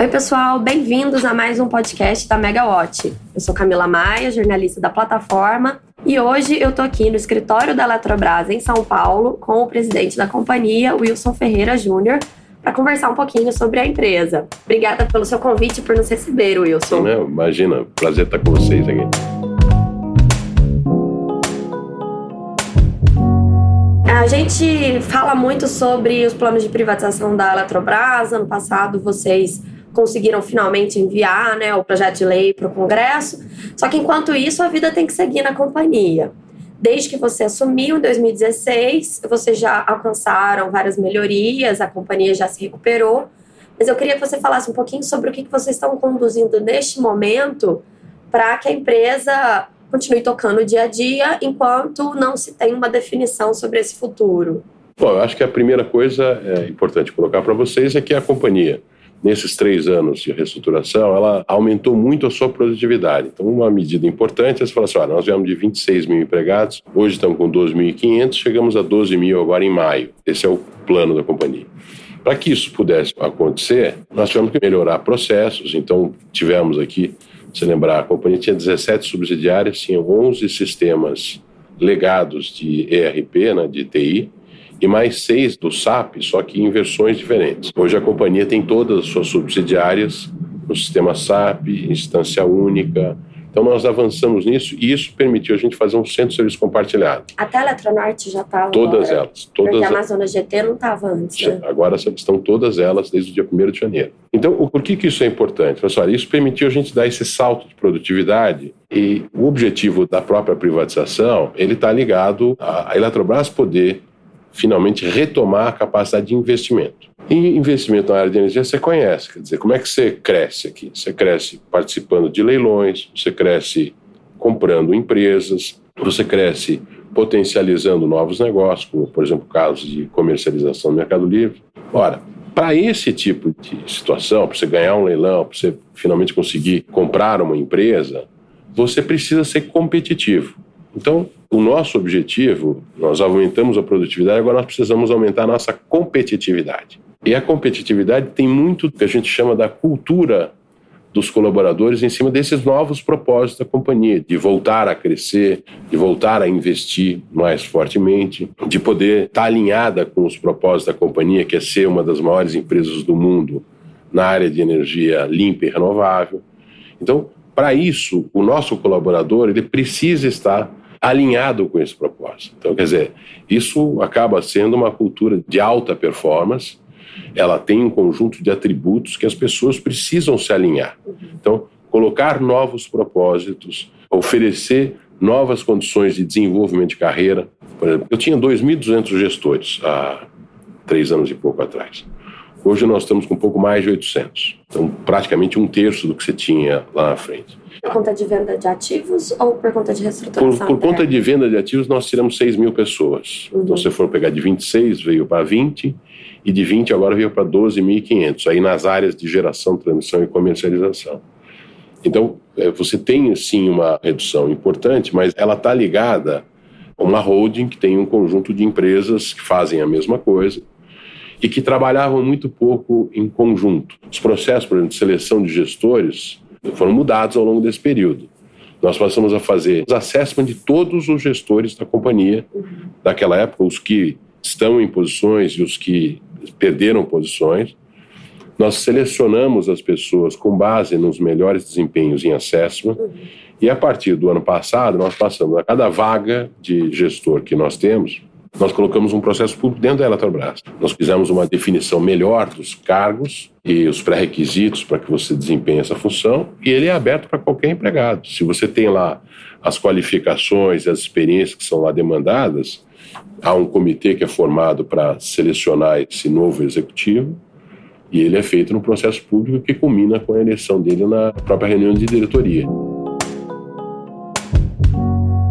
Oi, pessoal, bem-vindos a mais um podcast da Megawatt. Eu sou Camila Maia, jornalista da plataforma, e hoje eu tô aqui no escritório da Eletrobras em São Paulo com o presidente da companhia, Wilson Ferreira Júnior, para conversar um pouquinho sobre a empresa. Obrigada pelo seu convite por nos receber, Wilson. Não, imagina, prazer estar com vocês aqui. A gente fala muito sobre os planos de privatização da Eletrobras. Ano passado, vocês conseguiram finalmente enviar né, o projeto de lei para o Congresso. Só que enquanto isso, a vida tem que seguir na companhia. Desde que você assumiu em 2016, vocês já alcançaram várias melhorias, a companhia já se recuperou. Mas eu queria que você falasse um pouquinho sobre o que vocês estão conduzindo neste momento para que a empresa continue tocando o dia a dia enquanto não se tem uma definição sobre esse futuro. Bom, eu acho que a primeira coisa é importante colocar para vocês é que a companhia nesses três anos de reestruturação, ela aumentou muito a sua produtividade. Então, uma medida importante é você falar assim, ah, nós viemos de 26 mil empregados, hoje estamos com 12.500, chegamos a 12 mil agora em maio. Esse é o plano da companhia. Para que isso pudesse acontecer, nós tivemos que melhorar processos, então tivemos aqui, se lembrar, a companhia tinha 17 subsidiárias, tinha 11 sistemas legados de ERP, né, de TI, e mais seis do SAP, só que em versões diferentes. Hoje a companhia tem todas as suas subsidiárias no sistema SAP, instância única. Então nós avançamos nisso e isso permitiu a gente fazer um centro de serviço compartilhado. Até a Eletronorte já estava Todas agora, elas. Todas porque a Amazonas GT não estava antes, né? Agora estão todas elas desde o dia 1 de janeiro. Então, por que, que isso é importante? Pessoal, isso permitiu a gente dar esse salto de produtividade e o objetivo da própria privatização, ele está ligado à Eletrobras poder finalmente retomar a capacidade de investimento. E investimento na área de energia você conhece, quer dizer, como é que você cresce aqui? Você cresce participando de leilões, você cresce comprando empresas, você cresce potencializando novos negócios, como por exemplo casos de comercialização no Mercado Livre. Ora, para esse tipo de situação, para você ganhar um leilão, para você finalmente conseguir comprar uma empresa, você precisa ser competitivo. Então, o nosso objetivo, nós aumentamos a produtividade, agora nós precisamos aumentar a nossa competitividade. E a competitividade tem muito que a gente chama da cultura dos colaboradores em cima desses novos propósitos da companhia, de voltar a crescer, de voltar a investir mais fortemente, de poder estar alinhada com os propósitos da companhia, que é ser uma das maiores empresas do mundo na área de energia limpa e renovável. Então, para isso, o nosso colaborador ele precisa estar alinhado com esse propósito. Então, quer dizer, isso acaba sendo uma cultura de alta performance, ela tem um conjunto de atributos que as pessoas precisam se alinhar. Então, colocar novos propósitos, oferecer novas condições de desenvolvimento de carreira. Por exemplo, eu tinha 2.200 gestores há três anos e pouco atrás. Hoje nós estamos com um pouco mais de 800. Então, praticamente um terço do que você tinha lá na frente. Por conta de venda de ativos ou por conta de reestruturação? Por, por conta de venda de ativos, nós tiramos 6 mil pessoas. Uhum. Então, se for pegar de 26, veio para 20, e de 20 agora veio para 12.500, aí nas áreas de geração, transmissão e comercialização. Então, é, você tem sim uma redução importante, mas ela está ligada a uma holding que tem um conjunto de empresas que fazem a mesma coisa e que trabalhavam muito pouco em conjunto. Os processos, por exemplo, de seleção de gestores foram mudados ao longo desse período. Nós passamos a fazer os assessment de todos os gestores da companhia daquela época, os que estão em posições e os que perderam posições. Nós selecionamos as pessoas com base nos melhores desempenhos em assessment e a partir do ano passado nós passamos a cada vaga de gestor que nós temos nós colocamos um processo público dentro da Eletrobras. Nós fizemos uma definição melhor dos cargos e os pré-requisitos para que você desempenhe essa função, e ele é aberto para qualquer empregado. Se você tem lá as qualificações e as experiências que são lá demandadas, há um comitê que é formado para selecionar esse novo executivo, e ele é feito no processo público que culmina com a eleição dele na própria reunião de diretoria.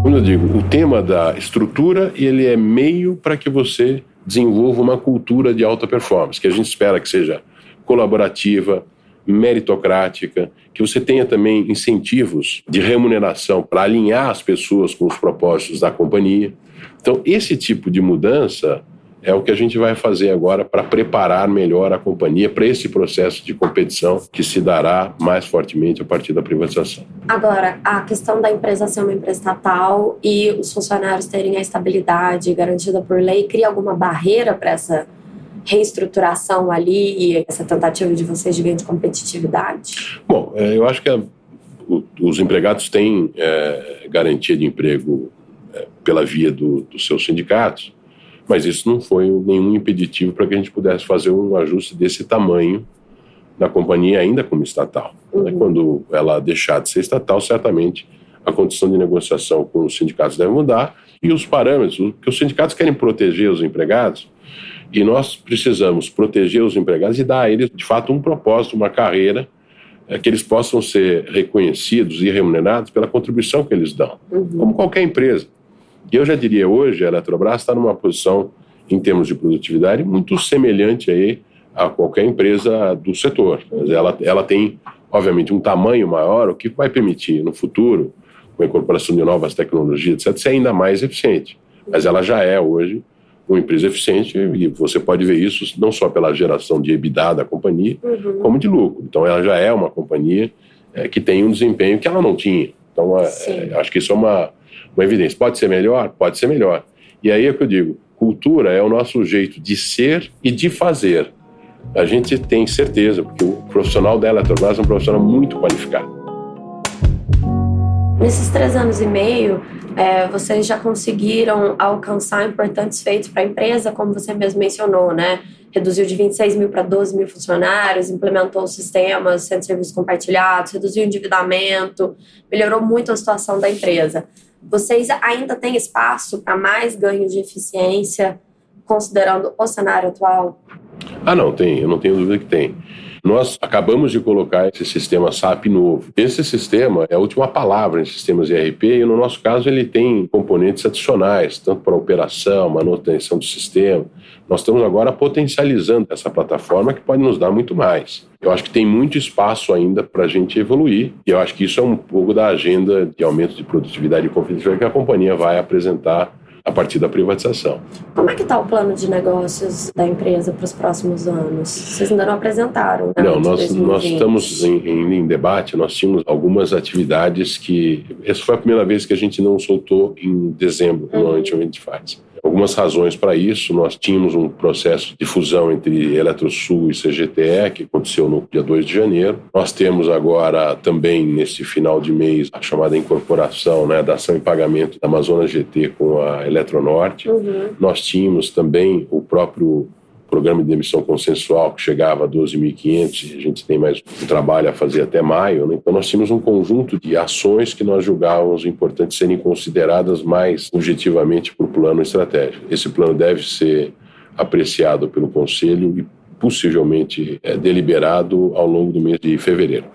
Como eu digo, o tema da estrutura ele é meio para que você desenvolva uma cultura de alta performance, que a gente espera que seja colaborativa, meritocrática, que você tenha também incentivos de remuneração para alinhar as pessoas com os propósitos da companhia. Então, esse tipo de mudança é o que a gente vai fazer agora para preparar melhor a companhia para esse processo de competição que se dará mais fortemente a partir da privatização. Agora, a questão da empresa ser uma empresa estatal e os funcionários terem a estabilidade garantida por lei cria alguma barreira para essa reestruturação ali e essa tentativa de vocês de ganho de competitividade? Bom, é, eu acho que a, os empregados têm é, garantia de emprego é, pela via do, dos seus sindicatos mas isso não foi nenhum impeditivo para que a gente pudesse fazer um ajuste desse tamanho na companhia, ainda como estatal. Né? Uhum. Quando ela deixar de ser estatal, certamente a condição de negociação com os sindicatos deve mudar e os parâmetros, porque os sindicatos querem proteger os empregados e nós precisamos proteger os empregados e dar a eles, de fato, um propósito, uma carreira é que eles possam ser reconhecidos e remunerados pela contribuição que eles dão, uhum. como qualquer empresa. E eu já diria hoje, a Eletrobras está numa posição, em termos de produtividade, muito semelhante aí a qualquer empresa do setor. Ela, ela tem, obviamente, um tamanho maior, o que vai permitir, no futuro, com a incorporação de novas tecnologias, etc., ser ainda mais eficiente. Mas ela já é hoje uma empresa eficiente e você pode ver isso não só pela geração de EBITDA da companhia, uhum. como de lucro. Então, ela já é uma companhia é, que tem um desempenho que ela não tinha. Então, é, é, acho que isso é uma, uma evidência. Pode ser melhor? Pode ser melhor. E aí é que eu digo: cultura é o nosso jeito de ser e de fazer. A gente tem certeza, porque o profissional Eletrobras é um profissional muito qualificado. Nesses três anos e meio, é, vocês já conseguiram alcançar importantes feitos para a empresa, como você mesmo mencionou, né? Reduziu de 26 mil para 12 mil funcionários, implementou sistemas, centros de serviços compartilhados, reduziu o endividamento, melhorou muito a situação da empresa. Vocês ainda têm espaço para mais ganho de eficiência, considerando o cenário atual? Ah, não, tem, eu não tenho dúvida que tem. Nós acabamos de colocar esse sistema SAP novo. Esse sistema é a última palavra em sistemas ERP e, no nosso caso, ele tem componentes adicionais, tanto para operação, manutenção do sistema. Nós estamos agora potencializando essa plataforma que pode nos dar muito mais. Eu acho que tem muito espaço ainda para a gente evoluir e eu acho que isso é um pouco da agenda de aumento de produtividade e competitividade que a companhia vai apresentar a partir da privatização. Como é que está o plano de negócios da empresa para os próximos anos? Vocês ainda não apresentaram, né? Não, nós, nós estamos em, em, em, debate, nós tínhamos algumas atividades que... Essa foi a primeira vez que a gente não soltou em dezembro, uhum. normalmente a gente faz algumas razões para isso. Nós tínhamos um processo de fusão entre Eletrosul e CGTE, que aconteceu no dia 2 de janeiro. Nós temos agora também, nesse final de mês, a chamada incorporação né, da ação e pagamento da Amazonas GT com a Eletronorte. Uhum. Nós tínhamos também o próprio programa de demissão consensual que chegava a 12.500 a gente tem mais um trabalho a fazer até maio. Né? Então, nós tínhamos um conjunto de ações que nós julgávamos importantes serem consideradas mais objetivamente para o plano estratégico. Esse plano deve ser apreciado pelo Conselho e possivelmente é, deliberado ao longo do mês de fevereiro.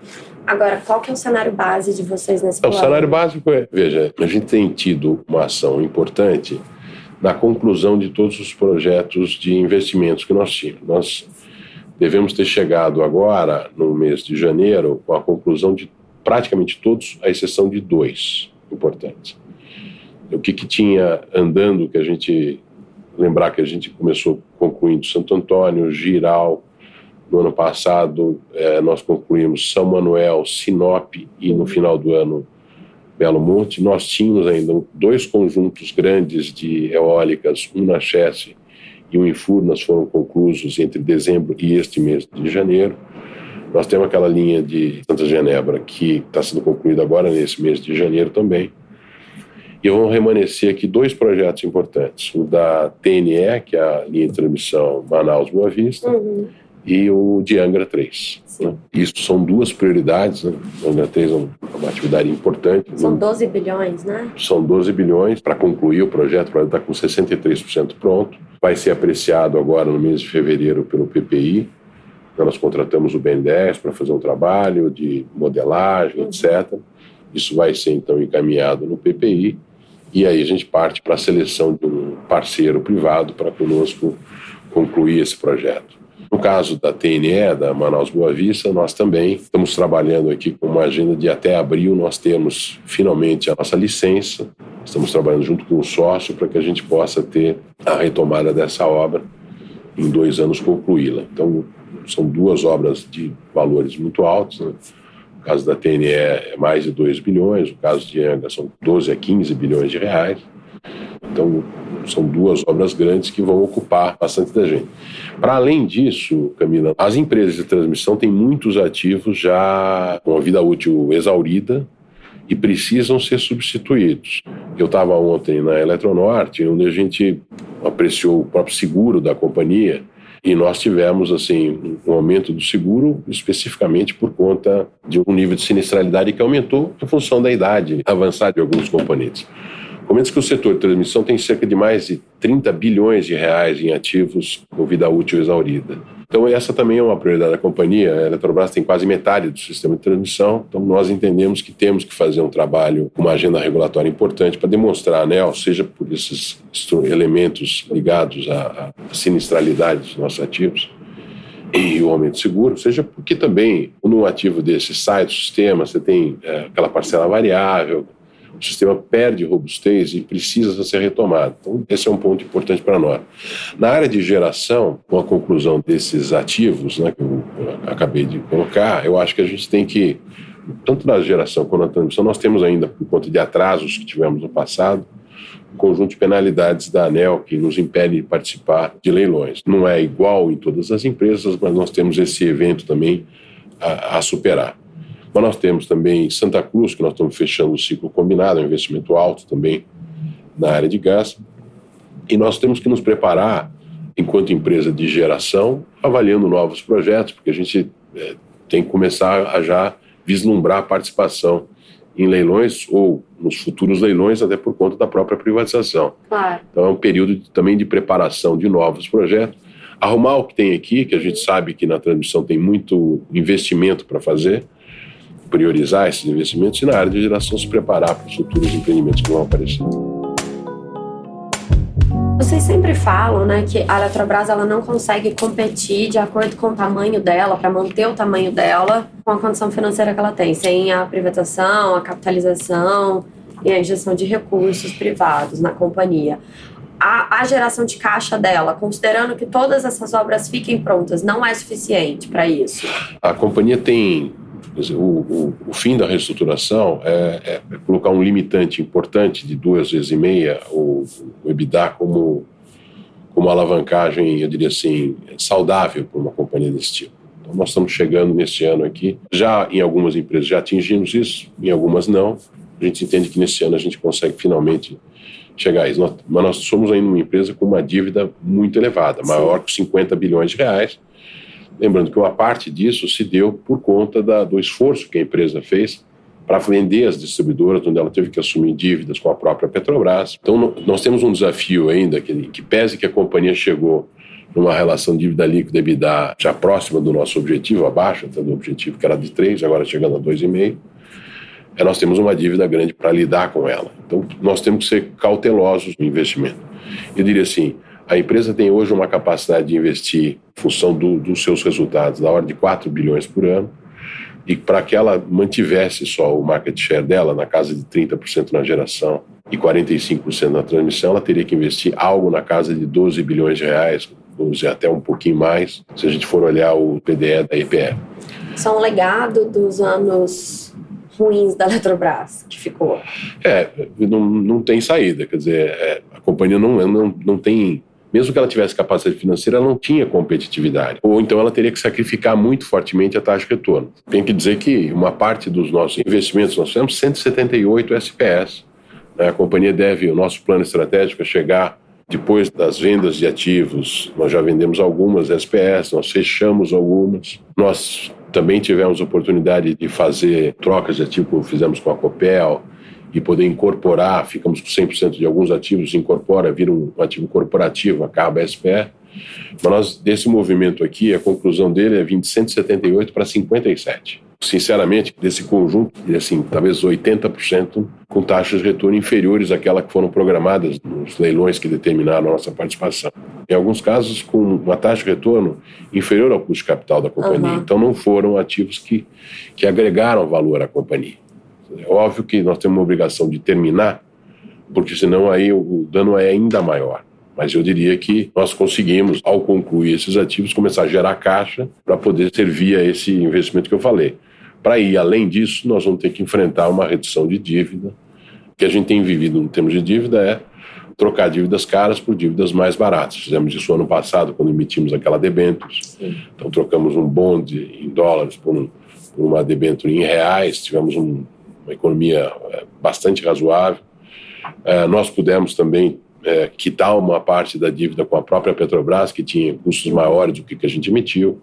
Agora, qual que é o cenário base de vocês nesse plano? O cenário básico é, veja, a gente tem tido uma ação importante na conclusão de todos os projetos de investimentos que nós tínhamos. Nós devemos ter chegado agora, no mês de janeiro, com a conclusão de praticamente todos, à exceção de dois importantes. O que, que tinha andando, que a gente lembrar que a gente começou concluindo Santo Antônio, Giral, no ano passado eh, nós concluímos São Manuel, Sinop e no final do ano Belo Monte, nós tínhamos ainda dois conjuntos grandes de eólicas, um na Chesse e um em Furnas, foram conclusos entre dezembro e este mês de janeiro. Nós temos aquela linha de Santa Genebra que está sendo concluída agora nesse mês de janeiro também. E vão remanescer aqui dois projetos importantes: o da TNE, que é a linha de transmissão Manaus-Boa Vista, uhum e o de Angra 3. Né? Isso são duas prioridades. Né? Angra 3 é uma atividade importante. São 12 bilhões, né? São 12 bilhões para concluir o projeto. O projeto está com 63% pronto. Vai ser apreciado agora no mês de fevereiro pelo PPI. Nós contratamos o BN10 para fazer um trabalho de modelagem, uhum. etc. Isso vai ser então encaminhado no PPI. E aí a gente parte para a seleção de um parceiro privado para conosco concluir esse projeto. No caso da TNE, da Manaus Boa Vista, nós também estamos trabalhando aqui com uma agenda de até abril nós temos finalmente a nossa licença Estamos trabalhando junto com o sócio para que a gente possa ter a retomada dessa obra em dois anos concluí-la. Então, são duas obras de valores muito altos. Né? O caso da TNE é mais de 2 bilhões, o caso de Anga são 12 a 15 bilhões de reais. Então, são duas obras grandes que vão ocupar bastante da gente. Para além disso, Camila, as empresas de transmissão têm muitos ativos já com a vida útil exaurida e precisam ser substituídos. Eu estava ontem na Eletronorte, onde a gente apreciou o próprio seguro da companhia e nós tivemos assim um aumento do seguro especificamente por conta de um nível de sinistralidade que aumentou em função da idade avançada de alguns componentes. Comenta que o setor de transmissão tem cerca de mais de 30 bilhões de reais em ativos com vida útil exaurida. Então, essa também é uma prioridade da companhia. A Eletrobras tem quase metade do sistema de transmissão, então nós entendemos que temos que fazer um trabalho, uma agenda regulatória importante para demonstrar a ANEL, seja por esses elementos ligados à, sinistralidade dos nossos ativos, e o aumento seguro, seja porque também, num ativo desse sai do sistema, você tem é, aquela parcela variável, o sistema perde robustez e precisa ser retomado. Então, esse é um ponto importante para nós. Na área de geração, com a conclusão desses ativos né, que eu acabei de colocar, eu acho que a gente tem que, tanto na geração quanto na transmissão, nós temos ainda, por conta de atrasos que tivemos no passado, um conjunto de penalidades da ANEL que nos impede de participar de leilões. Não é igual em todas as empresas, mas nós temos esse evento também a, a superar. Mas nós temos também Santa Cruz, que nós estamos fechando o ciclo combinado, um investimento alto também na área de gás. E nós temos que nos preparar, enquanto empresa de geração, avaliando novos projetos, porque a gente é, tem que começar a já vislumbrar a participação em leilões ou nos futuros leilões, até por conta da própria privatização. Claro. Então é um período de, também de preparação de novos projetos. Arrumar o que tem aqui, que a gente sabe que na transmissão tem muito investimento para fazer, priorizar esses investimentos e na área de geração se preparar para os futuros empreendimentos que vão aparecer. Vocês sempre falam, né, que a Eletrobras ela não consegue competir de acordo com o tamanho dela, para manter o tamanho dela com a condição financeira que ela tem, sem a privatização, a capitalização e a injeção de recursos privados na companhia. A, a, geração de caixa dela, considerando que todas essas obras fiquem prontas, não é suficiente para isso? A companhia tem Dizer, o, o, o, fim da reestruturação é, é, colocar um limitante importante de duas vezes e meia o, o EBITDA como, como alavancagem, eu diria assim, saudável para uma companhia desse tipo. Então, nós estamos chegando nesse ano aqui. Já em algumas empresas já atingimos isso, em algumas não. A gente entende que nesse ano a gente consegue finalmente chegar a isso. Nós, mas nós somos ainda uma empresa com uma dívida muito elevada, maior que 50 bilhões de reais Lembrando que uma parte disso se deu por conta da, do esforço que a empresa fez para vender as distribuidoras, onde ela teve que assumir dívidas com a própria Petrobras. Então, nós temos um desafio ainda, que, que pese que a companhia chegou numa relação dívida líquida EBITDA já próxima do nosso objetivo, abaixo até do objetivo que era de 3, agora chegando a 2,5, é, nós temos uma dívida grande para lidar com ela. Então, nós temos que ser cautelosos no investimento. Eu diria assim, a empresa tem hoje uma capacidade de investir, em função do, dos seus resultados, na ordem de 4 bilhões por ano, e para que ela mantivesse só o market share dela, na casa de 30% na geração e 45% na transmissão, ela teria que investir algo na casa de 12 bilhões de reais, 12 até um pouquinho mais, se a gente for olhar o PDE da EPE. São um legado dos anos ruins da Eletrobras que ficou. É, não, não tem saída, quer dizer, é, a companhia não, não, não tem mesmo que ela tivesse capacidade financeira, ela não tinha competitividade. Ou então ela teria que sacrificar muito fortemente a taxa de retorno. Tem que dizer que uma parte dos nossos investimentos, nós temos 178 SPS. Né? A companhia deve, o nosso plano estratégico é chegar depois das vendas de ativos, nós já vendemos algumas SPS, nós fechamos algumas. Nós também tivemos oportunidade de fazer trocas de ativo, como fizemos com a Copel, e poder incorporar, ficamos com 100% de alguns ativos, incorpora, vira um ativo corporativo, acaba a SPE. Mas nós, desse movimento aqui, a conclusão dele é vir de 178 para 57. Sinceramente, desse conjunto, assim, talvez 80% com taxas de retorno inferiores àquelas que foram programadas nos leilões que determinaram a nossa participação. Em alguns casos, com uma taxa de retorno inferior ao custo de capital da companhia. Uhum. Então, não foram ativos que, que agregaram valor à companhia. É óbvio que nós temos uma obrigação de terminar porque senão aí o dano é ainda maior. Mas eu diria que nós conseguimos, ao concluir esses ativos, começar a gerar caixa para poder servir a esse investimento que eu falei. Para ir além disso, nós vamos ter que enfrentar uma redução de dívida. O que a gente tem vivido em termos de dívida é trocar dívidas caras por dívidas mais baratas. Fizemos isso ano passado, quando emitimos aquela debêntures. Então, trocamos um bond em dólares por, um, por uma debênture em reais, tivemos um, uma economia é, bastante razoável. É, nós pudemos também é, quitar uma parte da dívida com a própria Petrobras, que tinha custos maiores do que a gente emitiu.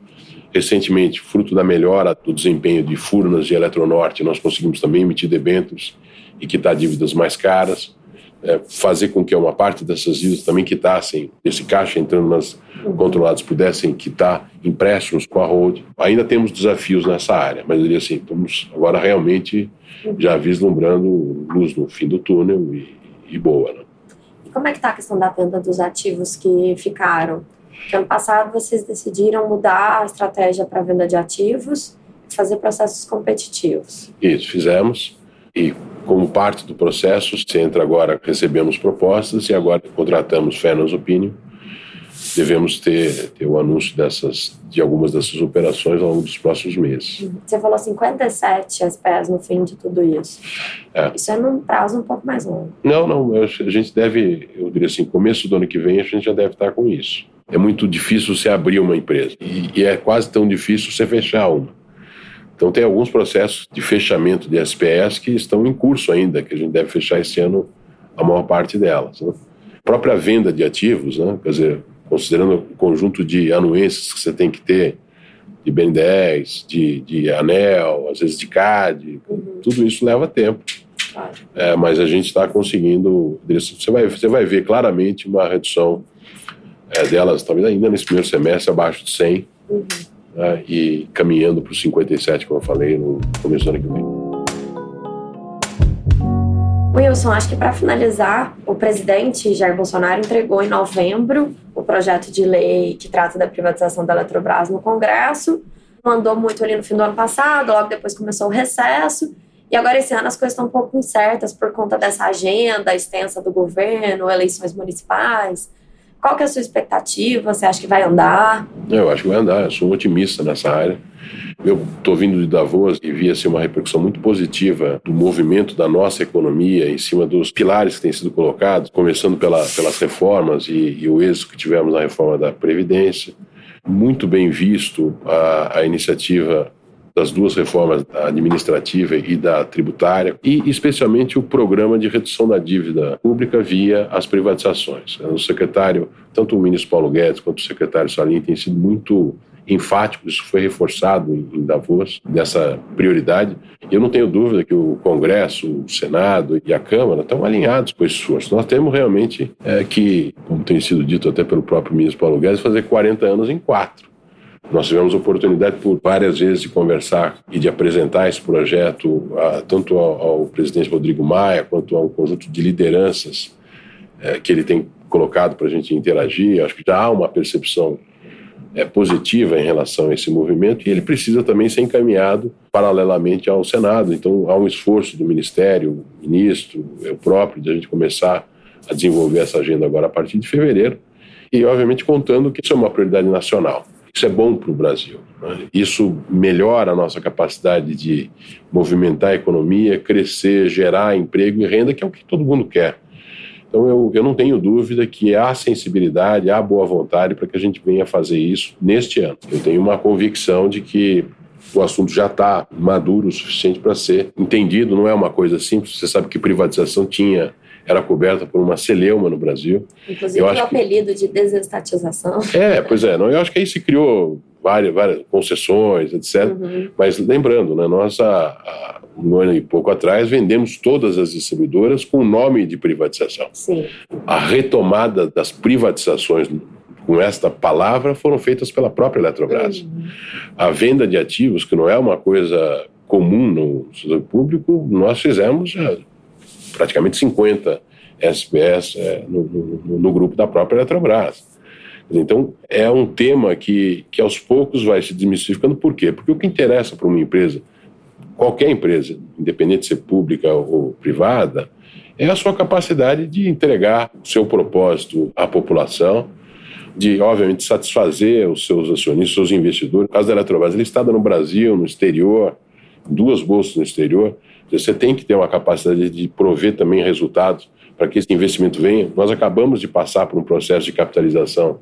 Recentemente, fruto da melhora do desempenho de Furnas e Eletronorte, nós conseguimos também emitir debêntures e quitar dívidas mais caras, é, fazer com que uma parte dessas dívidas também quitassem, esse caixa entrando nas controladas pudessem quitar empréstimos com a Hold. Ainda temos desafios nessa área, mas eu diria assim, estamos agora realmente já vislumbrando luz no fim do túnel e, e boa. Né? Como é que está a questão da venda dos ativos que ficaram? Porque ano passado vocês decidiram mudar a estratégia para venda de ativos e fazer processos competitivos. Isso, fizemos. E como parte do processo, você entra agora, recebemos propostas e agora contratamos Fairness Opinion devemos ter, ter o anúncio dessas, de algumas dessas operações ao longo dos próximos meses. Você falou 57 SPS no fim de tudo isso. É. Isso é num prazo um pouco mais longo. Não, não. A gente deve, eu diria assim, começo do ano que vem a gente já deve estar com isso. É muito difícil você abrir uma empresa e, e é quase tão difícil você fechar uma. Então tem alguns processos de fechamento de SPS que estão em curso ainda, que a gente deve fechar esse ano a maior parte delas. Né? A própria venda de ativos, né? quer dizer, considerando o conjunto de anuências que você tem que ter, de Ben10, de, de anel, às vezes de CAD, uhum. tudo isso leva tempo. É, mas a gente está conseguindo. Você vai, você vai ver claramente uma redução é, delas, talvez ainda nesse primeiro semestre, abaixo de 100, uhum. Né, e caminhando para os 57, como eu falei, no começo do ano que vem. Wilson, acho que para finalizar, o presidente Jair Bolsonaro entregou em novembro o projeto de lei que trata da privatização da Eletrobras no Congresso. Mandou muito ali no fim do ano passado, logo depois começou o recesso. E agora esse ano as coisas estão um pouco incertas por conta dessa agenda extensa do governo, eleições municipais. Qual que é a sua expectativa? Você acha que vai andar? Eu acho que vai andar. Eu sou um otimista nessa área. Eu estou vindo de Davos e vi assim, uma repercussão muito positiva do movimento da nossa economia em cima dos pilares que têm sido colocados, começando pela, pelas reformas e, e o êxito que tivemos na reforma da Previdência. Muito bem visto a, a iniciativa das duas reformas, da administrativa e da tributária, e especialmente o programa de redução da dívida pública via as privatizações. O secretário, tanto o ministro Paulo Guedes quanto o secretário Salim, têm sido muito enfático, isso foi reforçado em Davos, dessa prioridade. Eu não tenho dúvida que o Congresso, o Senado e a Câmara estão alinhados com esse esforço. Nós temos realmente é, que, como tem sido dito até pelo próprio ministro Paulo Guedes, fazer 40 anos em quatro. Nós tivemos oportunidade por várias vezes de conversar e de apresentar esse projeto a, tanto ao, ao, presidente Rodrigo Maia quanto ao conjunto de lideranças é, que ele tem colocado para a gente interagir. Acho que já há uma percepção é, positiva em relação a esse movimento e ele precisa também ser encaminhado paralelamente ao Senado. Então há um esforço do Ministério, ministro, eu próprio, de a gente começar a desenvolver essa agenda agora a partir de fevereiro e, obviamente, contando que isso é uma prioridade nacional. Isso é bom para o Brasil. Né? Isso melhora a nossa capacidade de movimentar a economia, crescer, gerar emprego e renda, que é o que todo mundo quer. Então, eu, eu não tenho dúvida que há sensibilidade, há boa vontade para que a gente venha fazer isso neste ano. Eu tenho uma convicção de que o assunto já está maduro o suficiente para ser entendido, não é uma coisa simples. Você sabe que privatização tinha era coberta por uma celeuma no Brasil. Inclusive o apelido de desestatização. É, pois é. Não, eu acho que aí se criou várias, várias concessões, etc. Uhum. Mas lembrando, né, nós, há, um ano e pouco atrás, vendemos todas as distribuidoras com o nome de privatização. Sim. A retomada das privatizações com esta palavra foram feitas pela própria Eletrobras. Uhum. A venda de ativos, que não é uma coisa comum no setor público, nós fizemos já praticamente 50 SPS é, no, no, no, grupo da própria Eletrobras. Então, é um tema que, que aos poucos vai se desmistificando. Por quê? Porque o que interessa para uma empresa qualquer empresa, independente de ser pública ou privada, é a sua capacidade de entregar o seu propósito à população, de, obviamente, satisfazer os seus acionistas, os seus investidores. No caso da Eletrobras, ele está no Brasil, no exterior, duas bolsas no exterior. Você tem que ter uma capacidade de prover também resultados para que esse investimento venha. Nós acabamos de passar por um processo de capitalização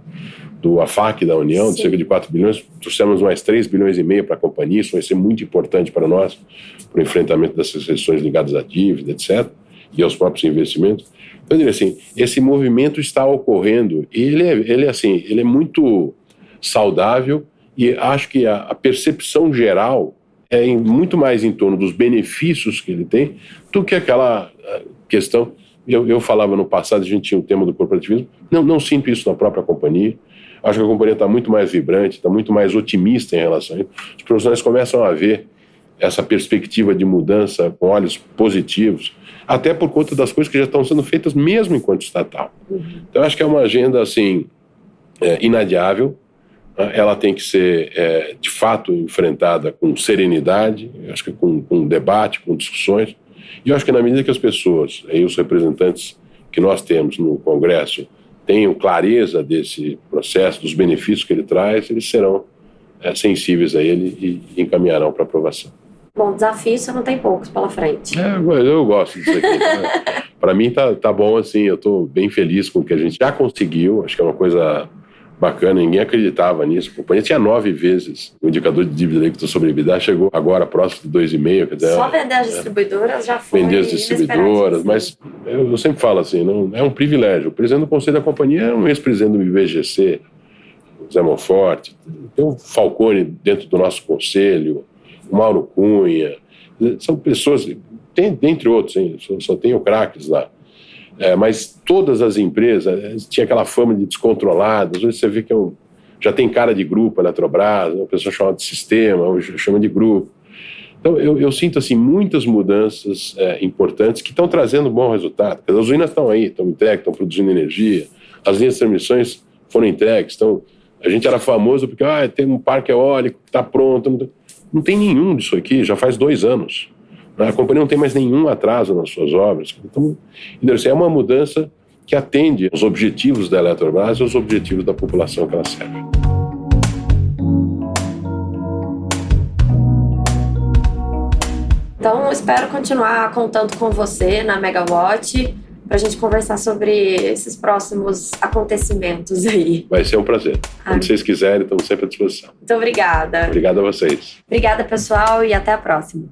do AFAC da União, Sim. de cerca de 4 bilhões, trouxemos mais 3 bilhões e meio para a companhia, isso vai ser muito importante para nós, para o enfrentamento dessas questões ligadas à dívida, etc., e aos próprios investimentos. Então, eu diria assim, esse movimento está ocorrendo e ele é, ele é assim, ele é muito saudável e acho que a, a percepção geral é em, muito mais em torno dos benefícios que ele tem do que aquela questão. Eu, eu falava no passado, a gente tinha o tema do corporativismo, não, não sinto isso na própria companhia. Acho que a companhia está muito mais vibrante, está muito mais otimista em relação a isso. Os profissionais começam a ver essa perspectiva de mudança com olhos positivos, até por conta das coisas que já estão sendo feitas mesmo enquanto estatal. Uhum. Então, acho que é uma agenda assim é, inadiável. Ela tem que ser, é, de fato, enfrentada com serenidade, acho que com, com debate, com discussões. E eu acho que na medida que as pessoas, e os representantes que nós temos no Congresso, tenham clareza desse processo, dos benefícios que ele traz, eles serão é, sensíveis a ele e encaminharão para aprovação. Bom, desafio você não tem poucos pela frente. É, eu gosto disso aqui. Né? para mim tá, tá bom assim, eu estou bem feliz com o que a gente já conseguiu, acho que é uma coisa bacana, ninguém acreditava nisso. A companhia tinha nove vezes o indicador de dívida líquida sobre EBITDA, chegou agora próximo de 2,5. Só vender as distribuidoras já foi. Vender as distribuidoras, mas eu, eu, sempre falo assim, não, é um privilégio. O presidente do conselho da companhia é um ex-presidente do IBGC, Zé Monforte, tem o Falcone dentro do nosso conselho, o Mauro Cunha, são pessoas, tem, dentre outros, hein, só, só tem o craques lá. É, mas todas as empresas é, tinha aquela fama de descontroladas. Hoje você vê que é um, já tem cara de grupo, Eletrobras, uma pessoa chama de sistema, chama de grupo. Então, eu, eu sinto assim muitas mudanças é, importantes que estão trazendo bom resultado. As usinas estão aí, estão entregues, estão produzindo energia, as linhas de transmissões foram entregues. Então, a gente era famoso porque ah, tem um parque eólico que está pronto. Não tem nenhum disso aqui, já faz dois anos. A companhia não tem mais nenhum atraso nas suas obras. Então, é uma mudança que atende aos objetivos da Eletrobras e aos objetivos da população que ela serve. Então, espero continuar contando com você na Megawatt para a gente conversar sobre esses próximos acontecimentos aí. Vai ser um prazer. Ai. Quando vocês quiserem, estamos sempre à disposição. Muito obrigada. Obrigado a vocês. Obrigada, pessoal, e até a próxima.